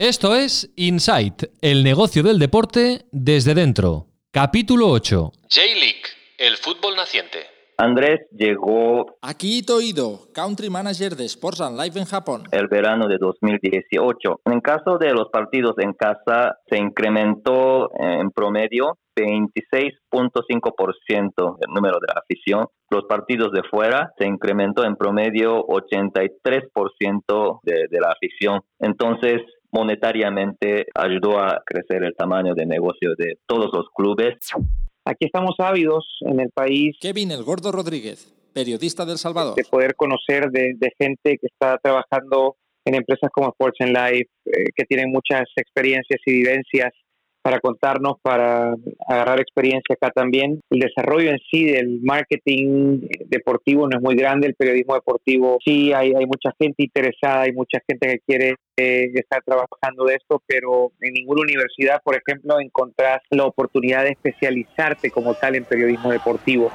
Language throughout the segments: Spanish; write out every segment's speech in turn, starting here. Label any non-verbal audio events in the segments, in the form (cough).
Esto es Insight, el negocio del deporte desde dentro. Capítulo 8. J-League, el fútbol naciente. Andrés llegó Akito Ido, Country Manager de Sports and Life en Japón. el verano de 2018. En caso de los partidos en casa, se incrementó en promedio 26.5% el número de la afición. Los partidos de fuera se incrementó en promedio 83% de, de la afición. Entonces, monetariamente ayudó a crecer el tamaño de negocio de todos los clubes. Aquí estamos ávidos en el país Kevin El Gordo Rodríguez, periodista del Salvador. de poder conocer de, de gente que está trabajando en empresas como Sports and Life, eh, que tienen muchas experiencias y vivencias para contarnos, para agarrar experiencia acá también. El desarrollo en sí del marketing deportivo no es muy grande, el periodismo deportivo sí, hay, mucha gente interesada, hay mucha gente que quiere eh, estar trabajando de esto, pero en ninguna universidad, por ejemplo, encontrás la oportunidad de especializarte como tal en periodismo deportivo.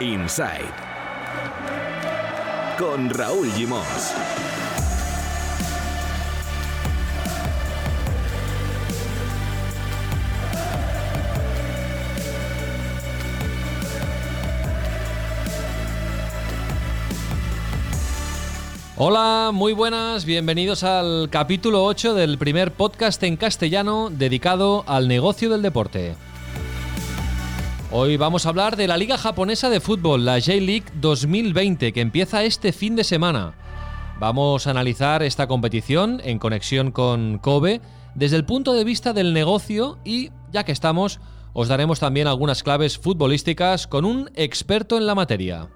Inside. Con Raúl Gimos. Hola, muy buenas, bienvenidos al capítulo 8 del primer podcast en castellano dedicado al negocio del deporte. Hoy vamos a hablar de la Liga Japonesa de Fútbol, la J-League 2020, que empieza este fin de semana. Vamos a analizar esta competición en conexión con Kobe desde el punto de vista del negocio y, ya que estamos, os daremos también algunas claves futbolísticas con un experto en la materia.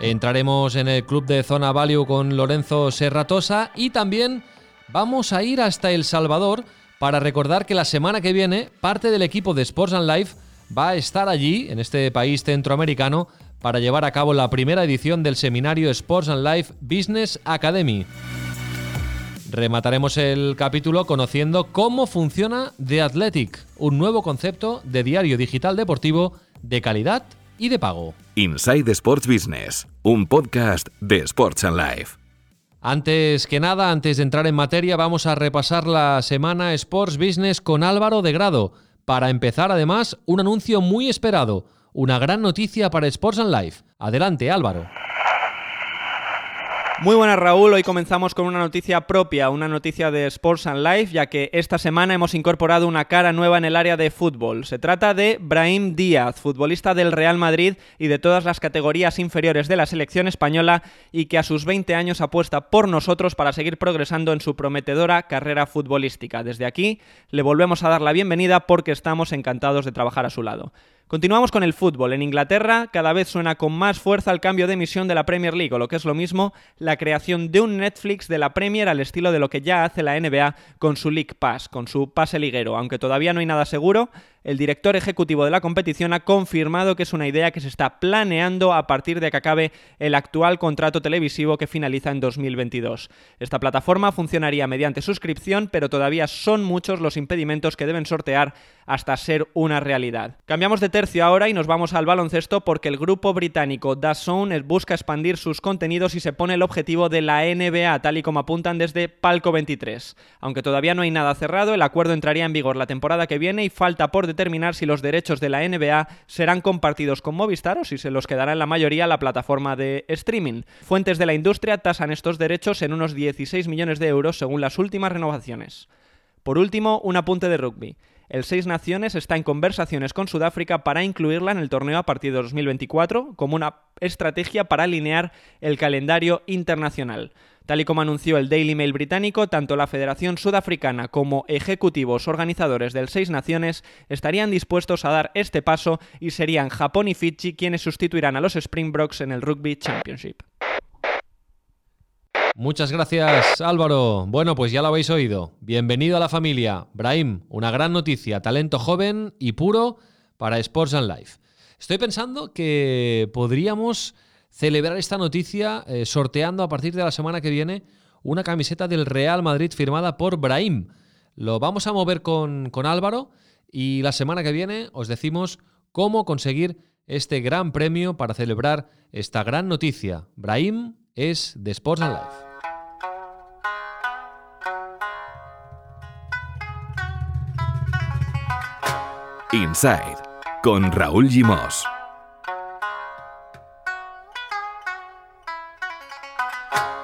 Entraremos en el club de Zona Value con Lorenzo Serratosa y también vamos a ir hasta El Salvador para recordar que la semana que viene parte del equipo de Sports and Life va a estar allí, en este país centroamericano, para llevar a cabo la primera edición del seminario Sports and Life Business Academy. Remataremos el capítulo conociendo cómo funciona The Athletic, un nuevo concepto de diario digital deportivo de calidad y de pago. Inside Sports Business, un podcast de Sports and Life. Antes que nada, antes de entrar en materia, vamos a repasar la semana Sports Business con Álvaro de Grado. Para empezar, además, un anuncio muy esperado, una gran noticia para Sports and Life. Adelante, Álvaro. Muy buenas Raúl, hoy comenzamos con una noticia propia, una noticia de Sports and Life, ya que esta semana hemos incorporado una cara nueva en el área de fútbol. Se trata de Brahim Díaz, futbolista del Real Madrid y de todas las categorías inferiores de la selección española y que a sus 20 años apuesta por nosotros para seguir progresando en su prometedora carrera futbolística. Desde aquí le volvemos a dar la bienvenida porque estamos encantados de trabajar a su lado. Continuamos con el fútbol. En Inglaterra cada vez suena con más fuerza el cambio de emisión de la Premier League, o lo que es lo mismo, la creación de un Netflix de la Premier al estilo de lo que ya hace la NBA con su League Pass, con su pase liguero. Aunque todavía no hay nada seguro, el director ejecutivo de la competición ha confirmado que es una idea que se está planeando a partir de que acabe el actual contrato televisivo que finaliza en 2022. Esta plataforma funcionaría mediante suscripción, pero todavía son muchos los impedimentos que deben sortear hasta ser una realidad. Cambiamos de tercio ahora y nos vamos al baloncesto porque el grupo británico DAZN busca expandir sus contenidos y se pone el objetivo de la NBA, tal y como apuntan desde Palco 23. Aunque todavía no hay nada cerrado, el acuerdo entraría en vigor la temporada que viene y falta por determinar si los derechos de la NBA serán compartidos con Movistar o si se los quedará en la mayoría la plataforma de streaming. Fuentes de la industria tasan estos derechos en unos 16 millones de euros según las últimas renovaciones. Por último, un apunte de rugby. El Seis Naciones está en conversaciones con Sudáfrica para incluirla en el torneo a partir de 2024 como una estrategia para alinear el calendario internacional. Tal y como anunció el Daily Mail británico, tanto la Federación Sudafricana como ejecutivos organizadores del Seis Naciones estarían dispuestos a dar este paso y serían Japón y Fiji quienes sustituirán a los Springboks en el Rugby Championship. Muchas gracias, Álvaro. Bueno, pues ya lo habéis oído. Bienvenido a la familia. Brahim, una gran noticia, talento joven y puro para Sports and Life. Estoy pensando que podríamos celebrar esta noticia eh, sorteando a partir de la semana que viene una camiseta del Real Madrid firmada por Brahim. Lo vamos a mover con, con Álvaro y la semana que viene os decimos cómo conseguir este gran premio para celebrar esta gran noticia. Brahim es de Sports and Life. Inside con Raúl Gimos.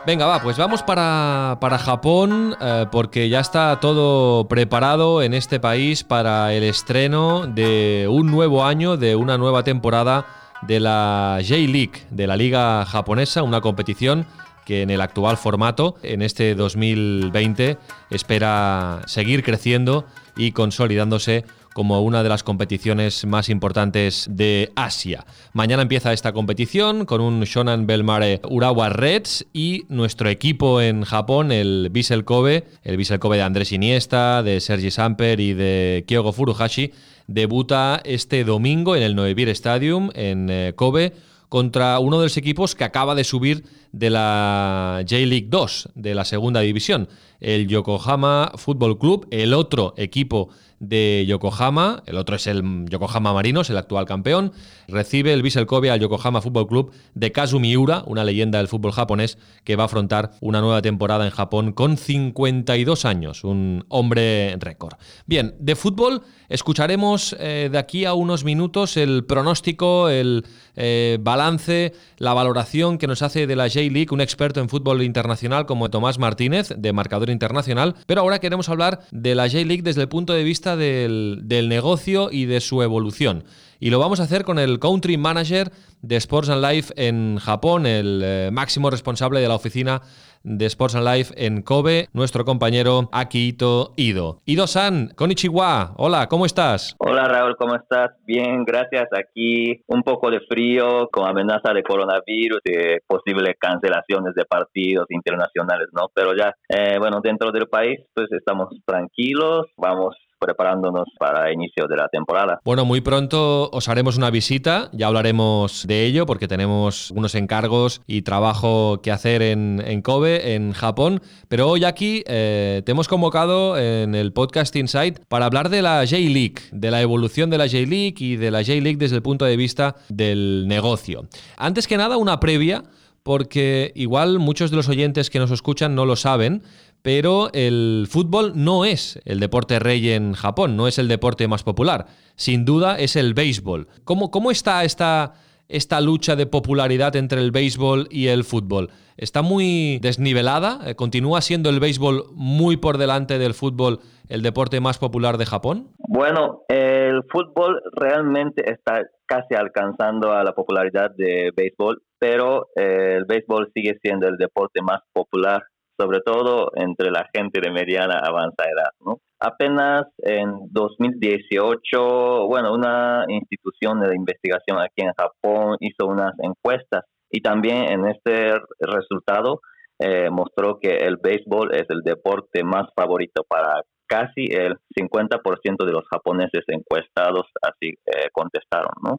Venga, va, pues vamos para, para Japón eh, porque ya está todo preparado en este país para el estreno de un nuevo año, de una nueva temporada de la J-League, de la liga japonesa, una competición que en el actual formato, en este 2020, espera seguir creciendo y consolidándose como una de las competiciones más importantes de Asia. Mañana empieza esta competición con un Shonan Belmare Urawa Reds y nuestro equipo en Japón, el Vissel Kobe, el Vissel Kobe de Andrés Iniesta, de Sergi Samper y de Kyogo Furuhashi, debuta este domingo en el Noevir Stadium en eh, Kobe contra uno de los equipos que acaba de subir de la J-League 2, de la segunda división, el Yokohama Football Club, el otro equipo de Yokohama, el otro es el Yokohama Marinos, el actual campeón, recibe el Vissel Kobe al Yokohama Fútbol Club de Kazu Miura, una leyenda del fútbol japonés que va a afrontar una nueva temporada en Japón con 52 años, un hombre récord. Bien, de fútbol escucharemos eh, de aquí a unos minutos el pronóstico, el eh, balance, la valoración que nos hace de la J-League un experto en fútbol internacional como Tomás Martínez, de Marcador Internacional, pero ahora queremos hablar de la J-League desde el punto de vista del, negocio y de su evolución. Y lo vamos a hacer con el Country Manager de Sports and Life en Japón, el eh, máximo responsable de la oficina de Sports and Life en Kobe, nuestro compañero Akito Ido. Ido-san, konnichiwa, hola, ¿cómo estás? Hola Raúl, ¿cómo estás? Bien, gracias. Aquí un poco de frío, con amenaza de coronavirus, de posibles cancelaciones de partidos internacionales, ¿no? Pero ya, eh, bueno, dentro del país, pues estamos tranquilos, vamos preparándonos para inicio de la temporada. Bueno, muy pronto os haremos una visita, ya hablaremos de ello porque tenemos unos encargos y trabajo que hacer en, Kobe, en Japón, pero hoy aquí eh, te hemos convocado en el podcast Insight para hablar de la J-League, de la evolución de la J-League y de la J-League desde el punto de vista del negocio. Antes que nada, una previa porque igual muchos de los oyentes que nos escuchan no lo saben, pero el fútbol no es el deporte rey en Japón, no es el deporte más popular. Sin duda es el béisbol. ¿Cómo, cómo está esta, esta lucha de popularidad entre el béisbol y el fútbol? ¿Está muy desnivelada? Eh, ¿Continúa siendo el béisbol muy por delante del fútbol el deporte más popular de Japón? Bueno, el fútbol realmente está casi alcanzando a la popularidad de béisbol, pero el béisbol sigue siendo el deporte más popular sobre todo entre la gente de mediana avanzada edad. ¿no? Apenas en 2018, bueno, una institución de investigación aquí en Japón hizo unas encuestas y también en este resultado eh, mostró que el béisbol es el deporte más favorito para casi el 50% de los japoneses encuestados, así eh, contestaron, ¿no?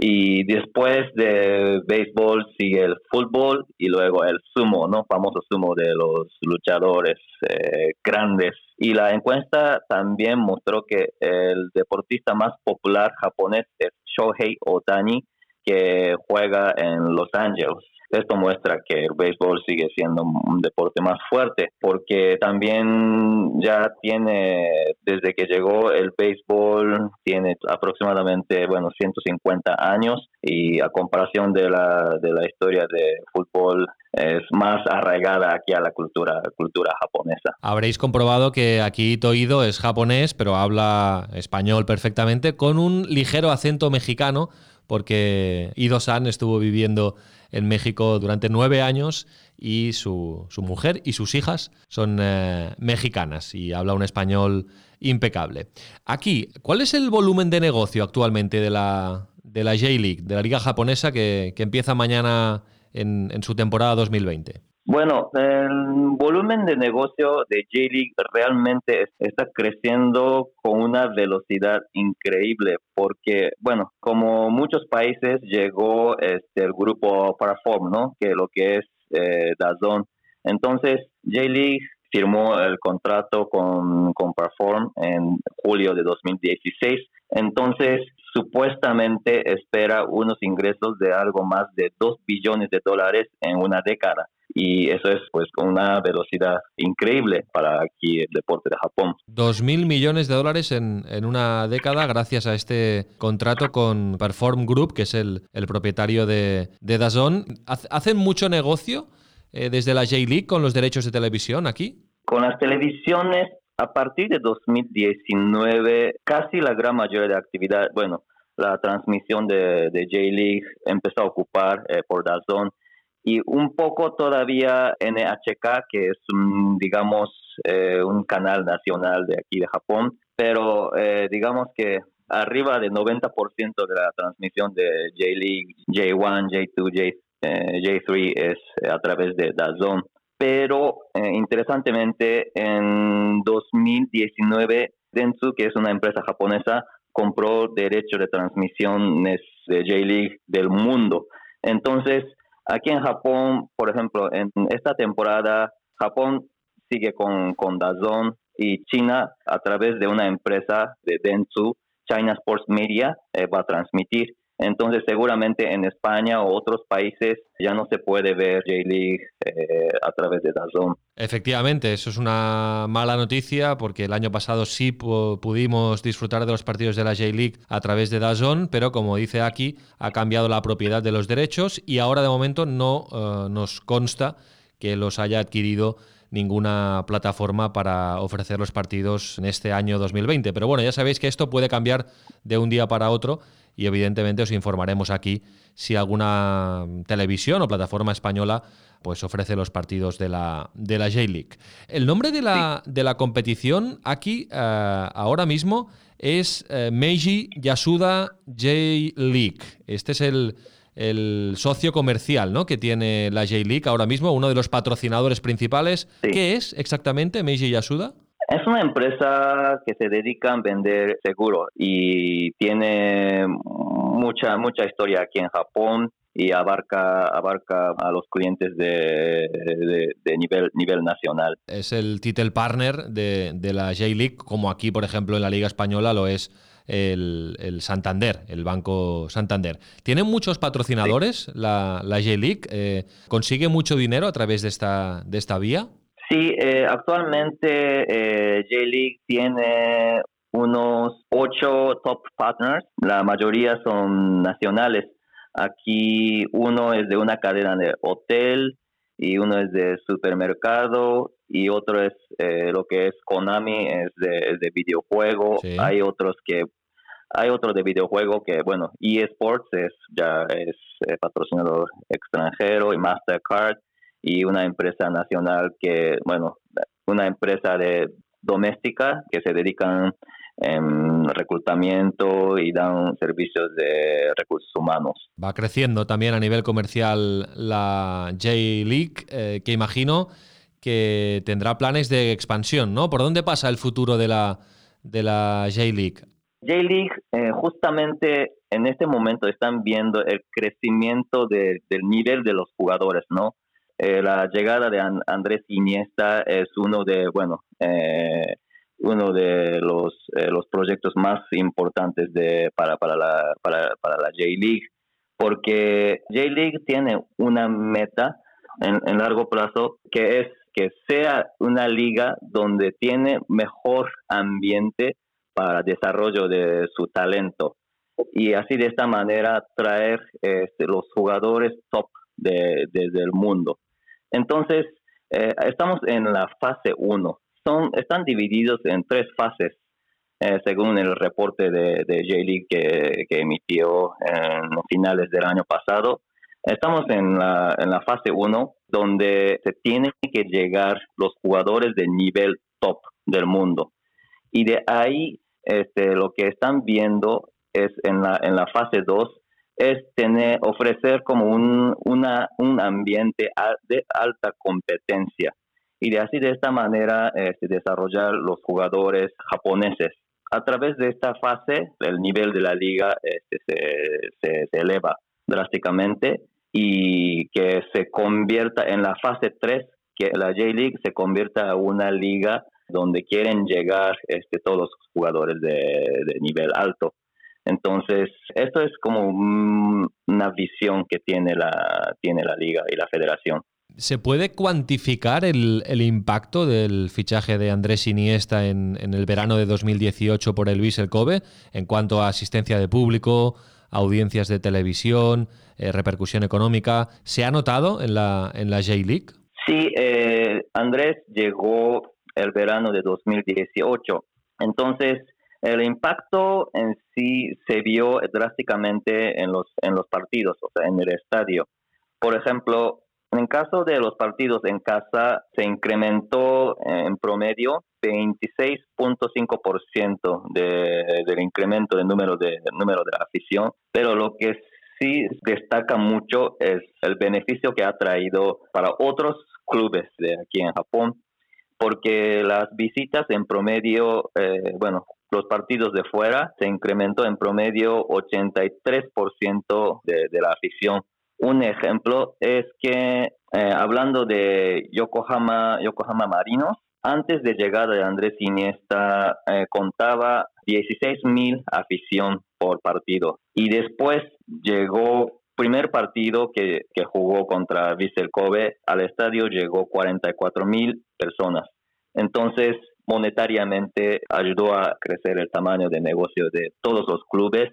Y después de béisbol sigue el fútbol y luego el sumo, ¿no? Famoso sumo de los luchadores eh, grandes. Y la encuesta también mostró que el deportista más popular japonés es Shohei Otani, que juega en Los Ángeles. Esto muestra que el béisbol sigue siendo un deporte más fuerte, porque también ya tiene, desde que llegó el béisbol, tiene aproximadamente, bueno, 150 años y a comparación de la, de la historia de fútbol es más arraigada aquí a la cultura, cultura japonesa. Habréis comprobado que aquí Toido es japonés, pero habla español perfectamente, con un ligero acento mexicano, porque Ido-san estuvo viviendo en México durante nueve años y su, mujer y sus hijas son eh, mexicanas y habla un español impecable. Aquí, ¿cuál es el volumen de negocio actualmente de la, de la J-League, de la liga japonesa que, empieza mañana en, en su temporada 2020? Bueno, el volumen de negocio de J-League realmente está creciendo con una velocidad increíble porque, bueno, como muchos países llegó este, el grupo Paraform, ¿no? Que lo que es eh, Dazón. Entonces, J-League firmó el contrato con, con en julio de 2016 Entonces, supuestamente espera unos ingresos de algo más de 2 billones de dólares en una década y eso es pues con una velocidad increíble para aquí el deporte de Japón. Dos mil millones de dólares en, en, una década gracias a este contrato con Perform Group, que es el, el propietario de, de Dazón. ¿Hacen mucho negocio eh, desde la J-League con los derechos de televisión aquí? Con las televisiones, a partir de 2019, casi la gran mayoría de actividad, bueno, la transmisión de, de J-League empezó a ocupar eh, por Dazón y un poco todavía NHK, que es un, digamos, eh, un canal nacional de aquí de Japón, pero eh, digamos que arriba del 90% de la transmisión de J-League, J1, J2, J, J3 es a través de DAZN. Pero eh, interesantemente, en 2019, Dentsu, que es una empresa japonesa, compró derechos de transmisiones de J-League del mundo. Entonces, Aquí en Japón, por ejemplo, en esta temporada, Japón sigue con, con Dazón y China a través de una empresa de Dentsu, China Sports Media, eh, va a transmitir. Entonces, seguramente en España o otros países ya no se puede ver J-League eh, a través de DAZN. Efectivamente, eso es una mala noticia porque el año pasado sí pudimos disfrutar de los partidos de la J-League a través de DAZN, pero como dice aquí, ha cambiado la propiedad de los derechos y ahora de momento no uh, nos consta que los haya adquirido ninguna plataforma para ofrecer los partidos en este año 2020. Pero bueno, ya sabéis que esto puede cambiar de un día para otro y evidentemente os informaremos aquí si alguna televisión o plataforma española pues ofrece los partidos de la, de la J-League. El nombre de la, de la competición aquí uh, ahora mismo es uh, Meiji Yasuda J-League. Este es el, el socio comercial ¿no? que tiene la J-League ahora mismo, uno de los patrocinadores principales. Sí. ¿Qué es exactamente Meiji Yasuda? Es una empresa que se dedica a vender seguros y tiene mucha mucha historia aquí en Japón y abarca abarca a los clientes de, de, de nivel nivel nacional. Es el title partner de, de la J-League, como aquí, por ejemplo, en la Liga Española lo es el, el, Santander, el Banco Santander. ¿Tiene muchos patrocinadores sí. la, la J-League? Eh, ¿Consigue mucho dinero a través de esta, de esta vía? Sí, eh, actualmente eh, J-League tiene unos ocho top partners, la mayoría son nacionales. Aquí uno es de una cadena de hotel y uno es de supermercado y otro es eh, lo que es Konami, es de, es de videojuego. Sí. Hay otros que hay otro de videojuego que, bueno, eSports es ya es eh, patrocinador extranjero y Mastercard y una empresa nacional que, bueno, una empresa de doméstica que se dedican en reclutamiento y dan servicios de recursos humanos. Va creciendo también a nivel comercial la J-League, eh, que imagino que tendrá planes de expansión, ¿no? ¿Por dónde pasa el futuro de la, de la J-League? J-League, eh, justamente en este momento están viendo el crecimiento de, del nivel de los jugadores, ¿no? Eh, la llegada de And Andrés Iniesta es uno de, bueno, eh, uno de los, eh, los proyectos más importantes de, para, para la, para, para la J-League, porque J-League tiene una meta en, en largo plazo que es que sea una liga donde tiene mejor ambiente para desarrollo de su talento y así de esta manera traer este, los jugadores top de, de, del mundo. Entonces, eh, estamos en la fase 1. Son, están divididos en tres fases, eh, según el reporte de, de J-League que, emitió en finales del año pasado. Estamos en la, en la fase 1, donde se tienen que llegar los jugadores de nivel top del mundo. Y de ahí, este, lo que están viendo es en la, en la fase 2, es tener, ofrecer como un, una, un ambiente de alta competencia y de así de esta manera este, desarrollar los jugadores japoneses. A través de esta fase, el nivel de la liga este, se, se, eleva drásticamente y que se convierta en la fase 3, que la J-League se convierta en una liga donde quieren llegar este, todos los jugadores de, de nivel alto. Entonces, esto es como una visión que tiene la, tiene la liga y la federación. ¿Se puede cuantificar el, impacto del fichaje de Andrés Iniesta en, el verano de 2018 por el Vissel Kobe en cuanto a asistencia de público, audiencias de televisión, eh, repercusión económica? ¿Se ha notado en la, en la J-League? Sí, eh, Andrés llegó el verano de 2018. Entonces, el impacto en sí se vio drásticamente en los, en los partidos, o sea, en el estadio. Por ejemplo, en caso de los partidos en casa, se incrementó en promedio 26.5% de, del incremento del número de, número de afición, pero lo que sí destaca mucho es el beneficio que ha traído para otros clubes de aquí en Japón, porque las visitas en promedio, eh, bueno, los partidos de fuera se incrementó en promedio 83% de, de la afición. Un ejemplo es que eh, hablando de Yokohama, Yokohama Marinos, antes de llegar de Andrés Iniesta eh, contaba 16 mil afición por partido y después llegó primer partido que, que jugó contra Vissel Kobe al estadio llegó 44 mil personas. Entonces monetariamente ayudó a crecer el tamaño de negocio de todos los clubes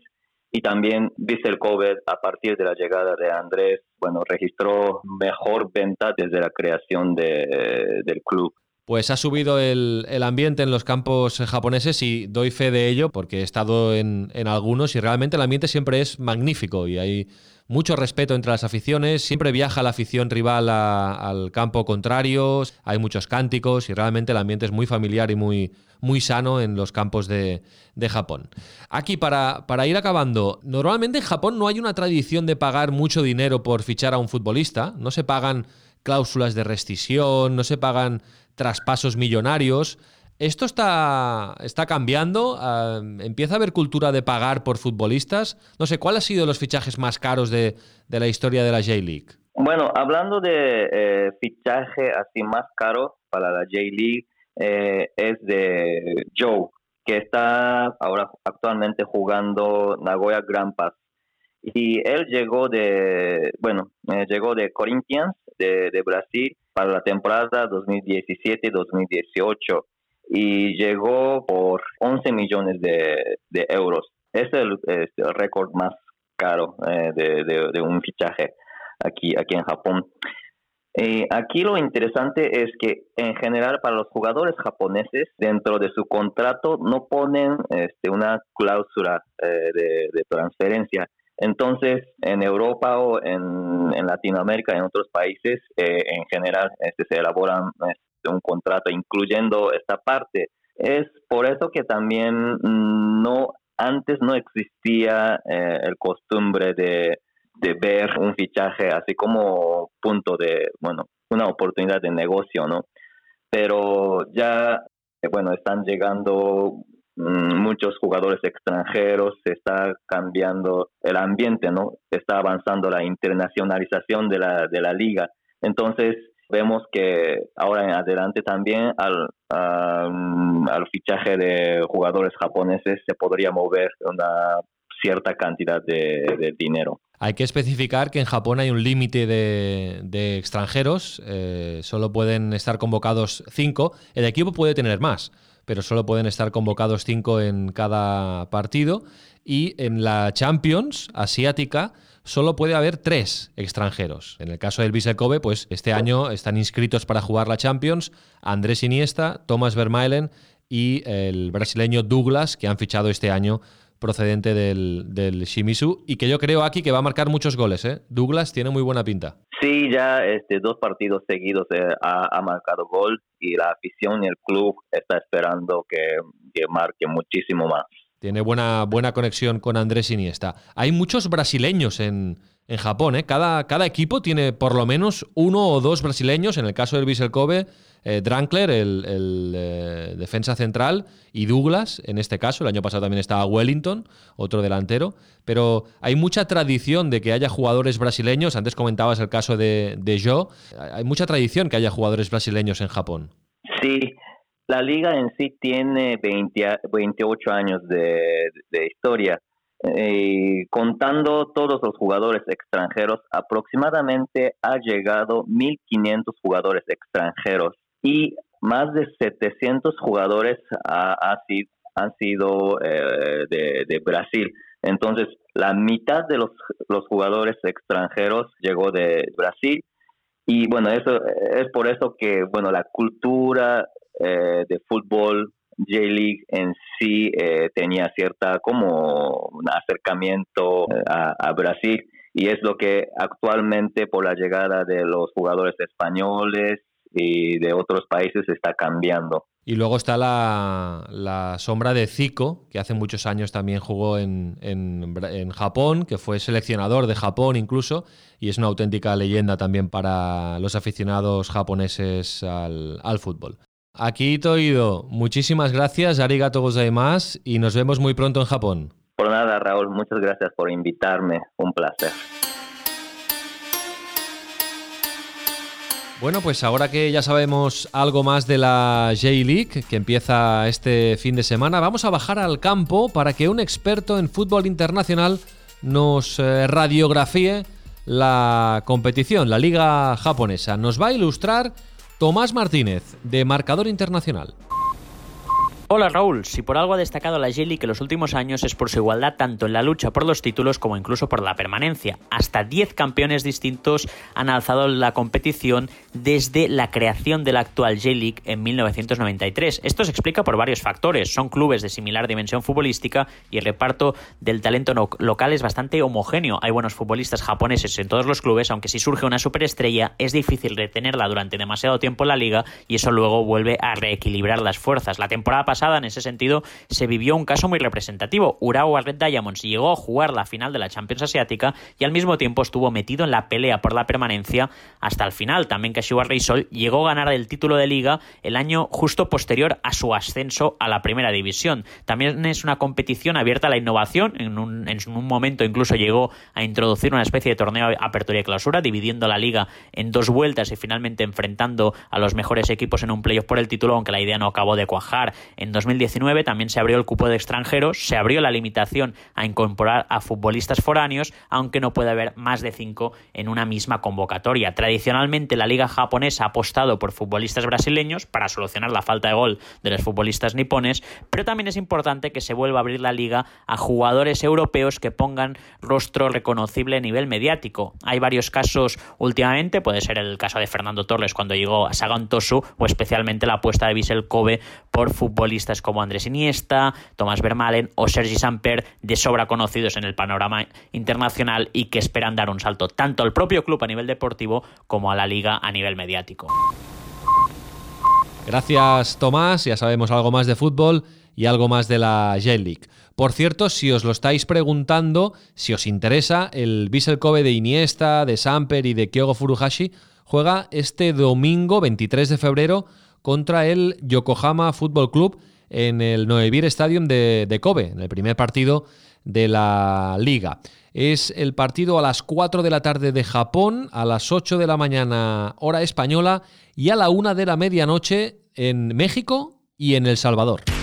y también el COVID a partir de la llegada de Andrés, bueno, registró mejor venta desde la creación de, del club. Pues ha subido el, ambiente en los campos japoneses y doy fe de ello porque he estado en, en, algunos y realmente el ambiente siempre es magnífico y hay mucho respeto entre las aficiones, siempre viaja la afición rival al campo contrario, hay muchos cánticos y realmente el ambiente es muy familiar y muy, muy sano en los campos de, de Japón. Aquí, para, para ir acabando, normalmente en Japón no hay una tradición de pagar mucho dinero por fichar a un futbolista, no se pagan cláusulas de rescisión, no se pagan traspasos millonarios. Esto está, está cambiando, ah, empieza a haber cultura de pagar por futbolistas. No sé, ¿cuál ha sido los fichajes más caros de, la historia de la J-League? Bueno, hablando de eh, fichaje así más caro para la J-League, eh, es de Joe, que está ahora actualmente jugando Nagoya Grand. Y él llegó de, bueno, eh, llegó de Corinthians, de, de Brasil, para la temporada 2017-2018 y llegó por 11 millones de, euros. Es el, récord más caro eh, de, un fichaje aquí, aquí en Japón. Eh, aquí lo interesante es que en general para los jugadores japoneses dentro de su contrato no ponen este, una cláusula eh, de, transferencia. Entonces, en Europa o en, en Latinoamérica, en otros países, en general este, se elaboran un contrato, incluyendo esta parte. Es por eso que también no antes no existía eh, el costumbre de, de ver un fichaje así como punto de, bueno, una oportunidad de negocio, ¿no? Pero ya, eh, bueno, están llegando mm, muchos jugadores extranjeros, se está cambiando el ambiente, ¿no? Está avanzando la internacionalización de la, de la liga. Entonces, Vemos que ahora en adelante también al, al fichaje de jugadores japoneses se podría mover una cierta cantidad de, dinero. Hay que especificar que en Japón hay un límite de, extranjeros, eh, solo pueden estar convocados cinco, el equipo puede tener más, pero solo pueden estar convocados cinco en cada partido y en la Champions asiática solo puede haber tres extranjeros. En el caso del Vissel Kobe, pues este año están inscritos para jugar la Champions Andrés Iniesta, Thomas Vermaelen y el brasileño Douglas, que han fichado este año procedente del, Shimizu y que yo creo aquí que va a marcar muchos goles. ¿eh? Douglas tiene muy buena pinta. Sí, ya este, dos partidos seguidos eh, ha, marcado gol y la afición y el club está esperando que marque muchísimo más. Tiene buena, buena conexión con Andrés Iniesta. Hay muchos brasileños en, en Japón. ¿eh? Cada, cada, equipo tiene por lo menos uno o dos brasileños. En el caso del Vissel Kobe, eh, Drankler, el, eh, defensa central, y Douglas, en este caso. El año pasado también estaba Wellington, otro delantero. Pero hay mucha tradición de que haya jugadores brasileños. Antes comentabas el caso de, de Joe. Hay mucha tradición que haya jugadores brasileños en Japón. Sí, La liga en sí tiene 20, 28 años de, de historia. Eh, contando todos los jugadores extranjeros, aproximadamente ha llegado 1.500 jugadores extranjeros y más de 700 jugadores ha, han sido eh, de, Brasil. Entonces, la mitad de los, los jugadores extranjeros llegó de Brasil y bueno, eso es por eso que bueno la cultura eh, de fútbol J-League en sí eh, tenía cierta como un acercamiento eh, a, Brasil y es lo que actualmente por la llegada de los jugadores españoles y de otros países está cambiando. Y luego está la, sombra de Zico, que hace muchos años también jugó en, en, Japón, que fue seleccionador de Japón incluso, y es una auténtica leyenda también para los aficionados japoneses al, al fútbol. Aquí Toido, muchísimas gracias, arigato gozaimasu, y nos vemos muy pronto en Japón. Por nada, Raúl, muchas gracias por invitarme, un placer. Bueno, pues ahora que ya sabemos algo más de la J-League, que empieza este fin de semana, vamos a bajar al campo para que un experto en fútbol internacional nos eh, radiografíe la competición, la liga japonesa. Nos va a ilustrar Tomás Martínez, de Marcador Internacional. Hola Raúl, si por algo ha destacado la J-League en los últimos años es por su igualdad tanto en la lucha por los títulos como incluso por la permanencia. Hasta 10 campeones distintos han alzado la competición desde la creación de la actual J-League en 1993. Esto se explica por varios factores. Son clubes de similar dimensión futbolística y el reparto del talento local es bastante homogéneo. Hay buenos futbolistas japoneses en todos los clubes, aunque si surge una superestrella es difícil retenerla durante demasiado tiempo en la liga y eso luego vuelve a reequilibrar las fuerzas. La temporada pasada en ese sentido, se vivió un caso muy representativo. Urawa Red Diamonds llegó a jugar la final de la Champions Asiática y al mismo tiempo estuvo metido en la pelea por la permanencia hasta el final. También Kashiwa Reysol llegó a ganar el título de liga el año justo posterior a su ascenso a la primera división. También es una competición abierta a la innovación. En un, en un momento incluso llegó a introducir una especie de torneo apertura y clausura, dividiendo la liga en dos vueltas y finalmente enfrentando a los mejores equipos en un playoff por el título, aunque la idea no acabó de cuajar. 2019 también se abrió el cupo de extranjeros, se abrió la limitación a incorporar a futbolistas foráneos, aunque no puede haber más de cinco en una misma convocatoria. Tradicionalmente la liga japonesa ha apostado por futbolistas brasileños para solucionar la falta de gol de los futbolistas nipones, pero también es importante que se vuelva a abrir la liga a jugadores europeos que pongan rostro reconocible a nivel mediático. Hay varios casos últimamente, puede ser el caso de Fernando Torres cuando llegó a Sagan Tosu o especialmente la apuesta de Vissel Kobe por futbolistas como Andrés Iniesta, Tomás Vermalen o Sergi Samper, de sobra conocidos en el panorama internacional y que esperan dar un salto tanto al propio club a nivel deportivo como a la liga a nivel mediático. Gracias Tomás, ya sabemos algo más de fútbol y algo más de la J-League. Por cierto, si os lo estáis preguntando, si os interesa, el Vissel Kobe de Iniesta, de Samper y de Kyogo Furuhashi juega este domingo 23 de febrero contra el Yokohama Football Club en el Noevir Stadium de, Kobe, en el primer partido de la liga. Es el partido a las 4 de la tarde de Japón, a las 8 de la mañana hora española y a la 1 de la medianoche en México y en El Salvador.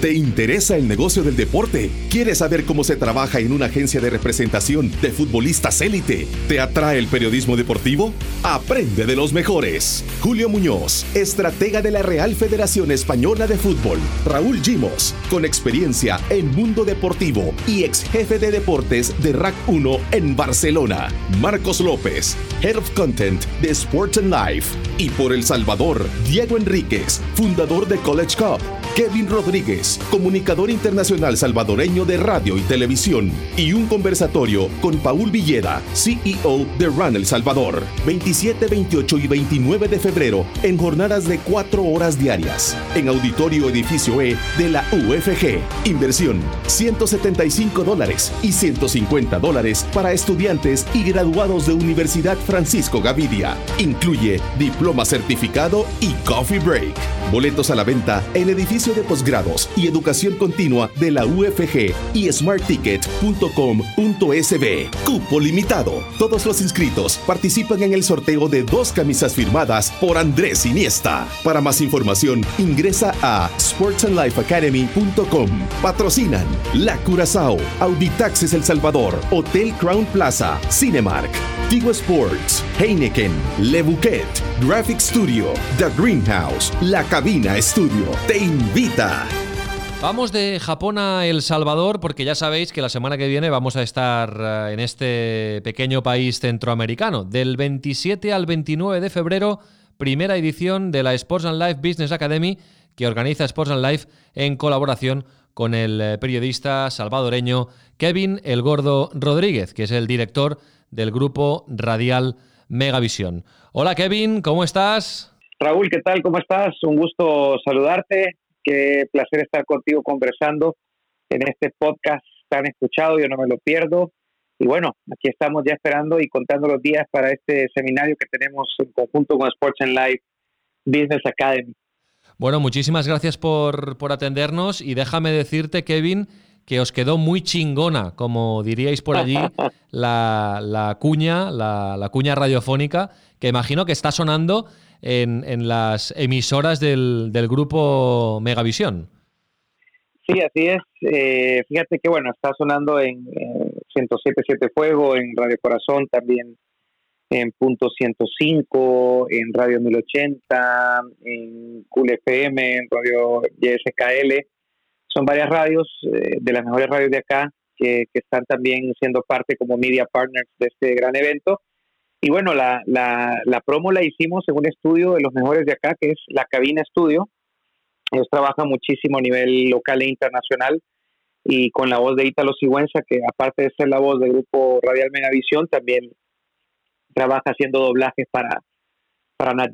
¿Te interesa el negocio del deporte? ¿Quieres saber cómo se trabaja en una agencia de representación de futbolistas élite? ¿Te atrae el periodismo deportivo? Aprende de los mejores. Julio Muñoz, estratega de la Real Federación Española de Fútbol. Raúl Gimos, con experiencia en mundo deportivo y ex jefe de deportes de RAC 1 en Barcelona. Marcos López, Head of Content de Sports and Life. Y por El Salvador, Diego Enríquez, fundador de College Cup. Kevin Rodríguez, comunicador internacional salvadoreño de radio y televisión, y un conversatorio con Paul Villeda, CEO de Run El Salvador, 27, 28 y 29 de febrero en jornadas de 4 horas diarias, en Auditorio Edificio E de la UFG. Inversión 175 dólares y 150 dólares para estudiantes y graduados de Universidad Francisco Gavidia. Incluye diploma certificado y coffee break. Boletos a la venta en edificio de posgrados y educación continua de la UFG y smartticket.com.sb. Cupo limitado. Todos los inscritos participan en el sorteo de dos camisas firmadas por Andrés Iniesta. Para más información, ingresa a sportsandlifeacademy.com. Patrocinan La Curazao, Auditaxes El Salvador, Hotel Crown Plaza, Cinemark, Tigo Sports, Heineken, Le Bouquet, Graphic Studio, The Greenhouse, La Cabina Studio. Te invita. Vamos de Japón a El Salvador porque ya sabéis que la semana que viene vamos a estar eh, en este pequeño país centroamericano. Del 27 al 29 de febrero, primera edición de la Sports and Life Business Academy que organiza Sports and Life en colaboración con el eh, periodista salvadoreño Kevin El Gordo Rodríguez, que es el director del grupo radial Megavisión. Hola Kevin, ¿cómo estás? Raúl, ¿qué tal? ¿Cómo estás? Un gusto saludarte. Qué placer estar contigo conversando en este podcast tan escuchado. Yo no me lo pierdo. Y bueno, aquí estamos ya esperando y contando los días para este seminario que tenemos en conjunto con Sports and Life Business Academy. Bueno, muchísimas gracias por, por atendernos y déjame decirte, Kevin, que os quedó muy chingona, como diríais por allí, (laughs) la, la cuña, la, la, cuña radiofónica, que imagino que está sonando en, las emisoras del, del, grupo Megavisión. Sí, así es. Eh, fíjate que bueno, está sonando en eh, 107.7 Fuego, en Radio Corazón también en punto 105, en Radio 1080, en Cool FM, en Radio YSKL. Son varias radios eh, de las mejores radios de acá que, que, están también siendo parte como media partners de este gran evento. Y bueno, la, la, la, promo la hicimos en un estudio de los mejores de acá, que es la Cabina Estudio. Ellos trabajan muchísimo a nivel local e internacional y con la voz de Ítalo Sigüenza, que aparte de ser la voz del grupo Radial Megavisión, también trabaja haciendo doblajes para, para Nat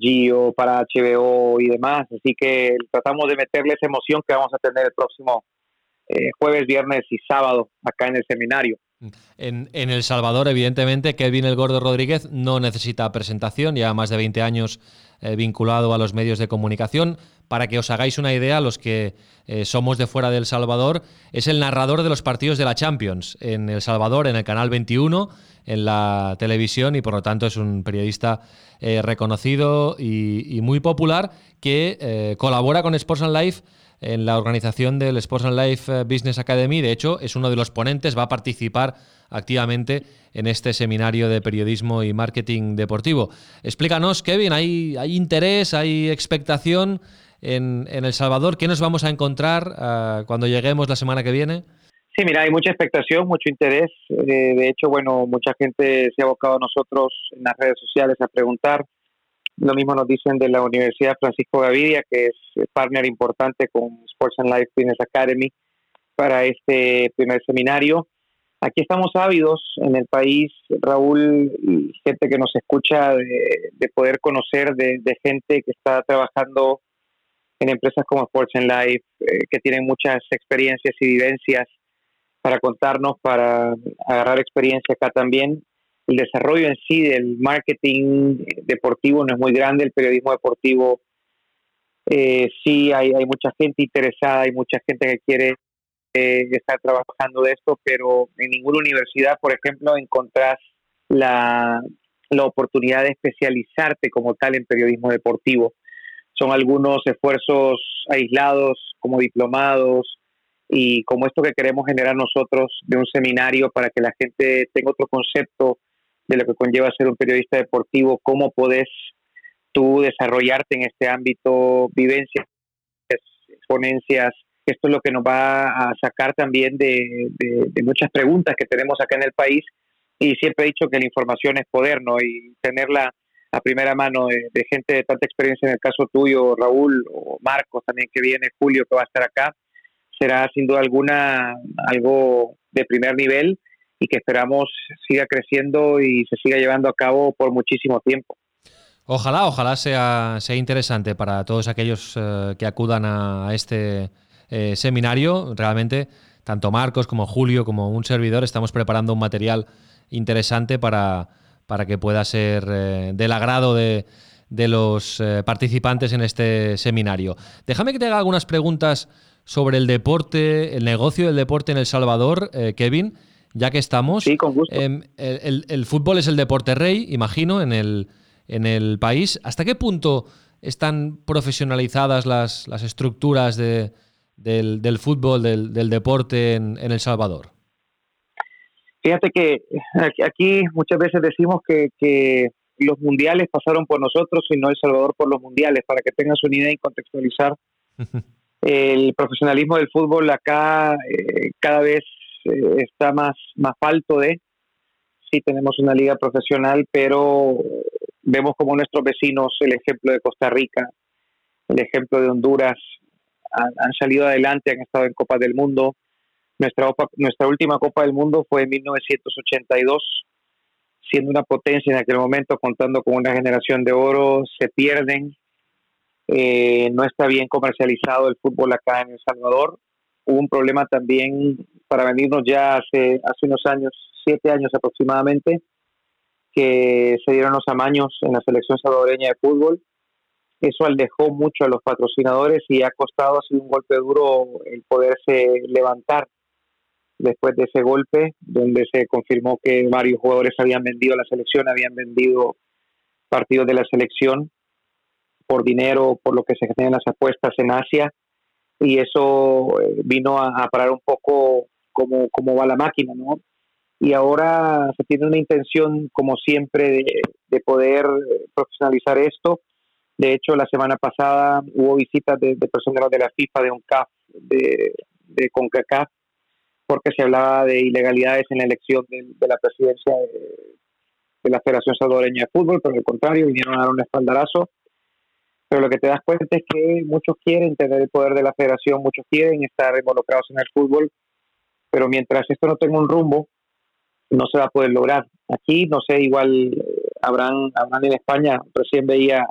para HBO y demás. Así que tratamos de meterle esa emoción que vamos a tener el próximo eh, jueves, viernes y sábado acá en el seminario. En, El Salvador, evidentemente, Kevin El Gordo Rodríguez no necesita presentación, ya más de 20 años eh, vinculado a los medios de comunicación. Para que os hagáis una idea, los que eh, somos de fuera de El Salvador, es el narrador de los partidos de la Champions en El Salvador, en el canal 21, en la televisión, y por lo tanto es un periodista eh, reconocido y, y, muy popular que colabora con Sports and Life en la organización del Sports and Life Business Academy. De hecho, es uno de los ponentes, va a participar activamente en este seminario de periodismo y marketing deportivo. Explícanos, Kevin, ¿hay, interés, hay expectación en, en, El Salvador? ¿Qué nos vamos a encontrar uh, cuando lleguemos la semana que viene? Sí, mira, hay mucha expectación, mucho interés. Eh, de hecho, bueno, mucha gente se ha abocado a nosotros en las redes sociales a preguntar lo mismo nos dicen de la Universidad Francisco Gavidia, que es partner importante con Sports and Life Business Academy para este primer seminario. Aquí estamos ávidos en el país, Raúl, y gente que nos escucha, de, de poder conocer de, de, gente que está trabajando en empresas como Sports and Life, eh, que tienen muchas experiencias y vivencias para contarnos, para agarrar experiencia acá también el desarrollo en sí del marketing deportivo no es muy grande, el periodismo deportivo eh, sí hay, hay mucha gente interesada, hay mucha gente que quiere eh, estar trabajando de esto, pero en ninguna universidad, por ejemplo, encontrás la, la oportunidad de especializarte como tal en periodismo deportivo. Son algunos esfuerzos aislados como diplomados, y como esto que queremos generar nosotros de un seminario para que la gente tenga otro concepto de lo que conlleva ser un periodista deportivo, cómo podés tú desarrollarte en este ámbito, vivencias, exponencias. Esto es lo que nos va a sacar también de, de, muchas preguntas que tenemos acá en el país. Y siempre he dicho que la información es poder, ¿no? Y tenerla a primera mano de, de gente de tanta experiencia, en el caso tuyo, Raúl, o Marcos también que viene, Julio que va a estar acá, será sin duda alguna algo de primer nivel y que esperamos siga creciendo y se siga llevando a cabo por muchísimo tiempo. Ojalá, ojalá sea, sea interesante para todos aquellos eh, que acudan a, este eh, seminario. Realmente, tanto Marcos como Julio, como un servidor, estamos preparando un material interesante para, para que pueda ser eh, del agrado de, de los participantes en este seminario. Déjame que te haga algunas preguntas sobre el deporte, el negocio del deporte en El Salvador, Kevin, ya que estamos. Sí, con gusto. Em, el, fútbol es el deporte rey, imagino, en el, en el país. ¿Hasta qué punto están profesionalizadas las, las estructuras de, del, fútbol, del, deporte en, El Salvador? Fíjate que aquí muchas veces decimos que, que, los mundiales pasaron por nosotros y no El Salvador por los mundiales, para que tengas una idea y contextualizar. (laughs) el profesionalismo del fútbol acá eh, cada vez eh, está más, más alto de, sí tenemos una liga profesional, pero vemos como nuestros vecinos, el ejemplo de Costa Rica, el ejemplo de Honduras, han, salido adelante, han estado en Copa del Mundo. Nuestra, nuestra última Copa del Mundo fue en 1982, siendo una potencia en aquel momento, contando con una generación de oro, se pierden. Eh, no está bien comercializado el fútbol acá en El Salvador. Hubo un problema también para venirnos ya hace, hace unos años, siete años aproximadamente, que se dieron los amaños en la selección salvadoreña de fútbol. Eso alejó mucho a los patrocinadores y ha costado así un golpe duro el poderse levantar después de ese golpe, donde se confirmó que varios jugadores habían vendido la selección, habían vendido partidos de la selección por dinero, por lo que se generan las apuestas en Asia, y eso eh, vino a, parar un poco cómo, cómo va la máquina, ¿no? Y ahora se tiene una intención, como siempre, de, de poder profesionalizar esto de hecho, la semana pasada hubo visitas de, personas de la FIFA, de UNCAF, de, de CONCACAF, porque se hablaba de ilegalidades en la elección de, la presidencia de, la Federación Salvadoreña de Fútbol, pero al contrario, vinieron a dar un espaldarazo. Pero lo que te das cuenta es que muchos quieren tener el poder de la federación, muchos quieren estar involucrados en el fútbol, pero mientras esto no tenga un rumbo, no se va a poder lograr. Aquí, no sé, igual eh, habrán, habrán en España, recién veía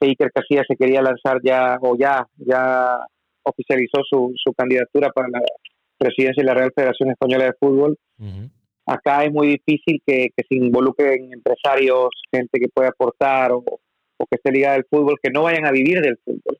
que Iker Casillas se quería lanzar ya o ya ya oficializó su, su candidatura para la presidencia de la Real Federación Española de Fútbol. Acá es muy difícil que, se involucren empresarios, gente que pueda aportar o, que esté ligada al fútbol, que no vayan a vivir del fútbol.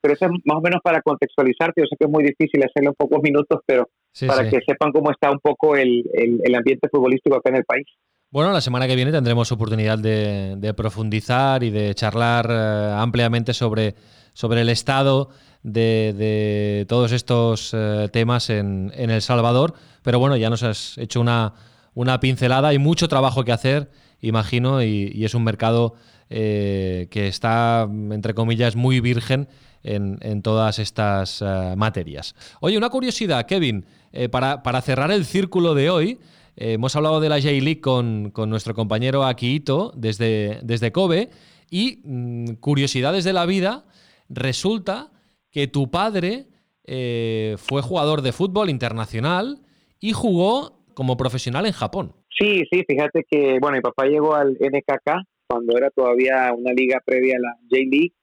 Pero eso es más o menos para contextualizarte. Yo sé que es muy difícil hacerlo en pocos minutos, pero para que sepan cómo está un poco el, el ambiente futbolístico acá en el país. Bueno, la semana que viene tendremos oportunidad de, profundizar y de charlar eh, ampliamente sobre, sobre el estado de, todos estos eh, temas en, El Salvador. Pero bueno, ya nos has hecho una, una pincelada. Hay mucho trabajo que hacer, imagino, y, es un mercado eh, que está, entre comillas, muy virgen en, todas estas materias. Oye, una curiosidad, Kevin, para, para cerrar el círculo de hoy. Eh, hemos hablado de la J-League con, nuestro compañero Akito desde, desde Kobe y mm, curiosidades de la vida, resulta que tu padre eh, fue jugador de fútbol internacional y jugó como profesional en Japón. Sí, sí, fíjate que, bueno, mi papá llegó al NKK cuando era todavía una liga previa a la J-League.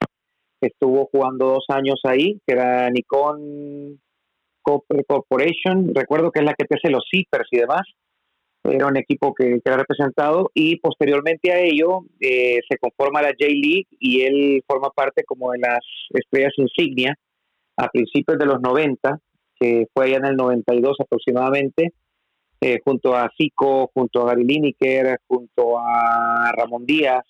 Estuvo jugando dos años ahí, que era Nikon Corporation, recuerdo que es la que te hace los zippers y demás era un equipo que, era representado y posteriormente a ello eh, se conforma la J-League y él forma parte como de las estrellas insignia a principios de los 90, que fue allá en el 92 aproximadamente, eh, junto a Zico, junto a Gary Lineker, junto a Ramón Díaz,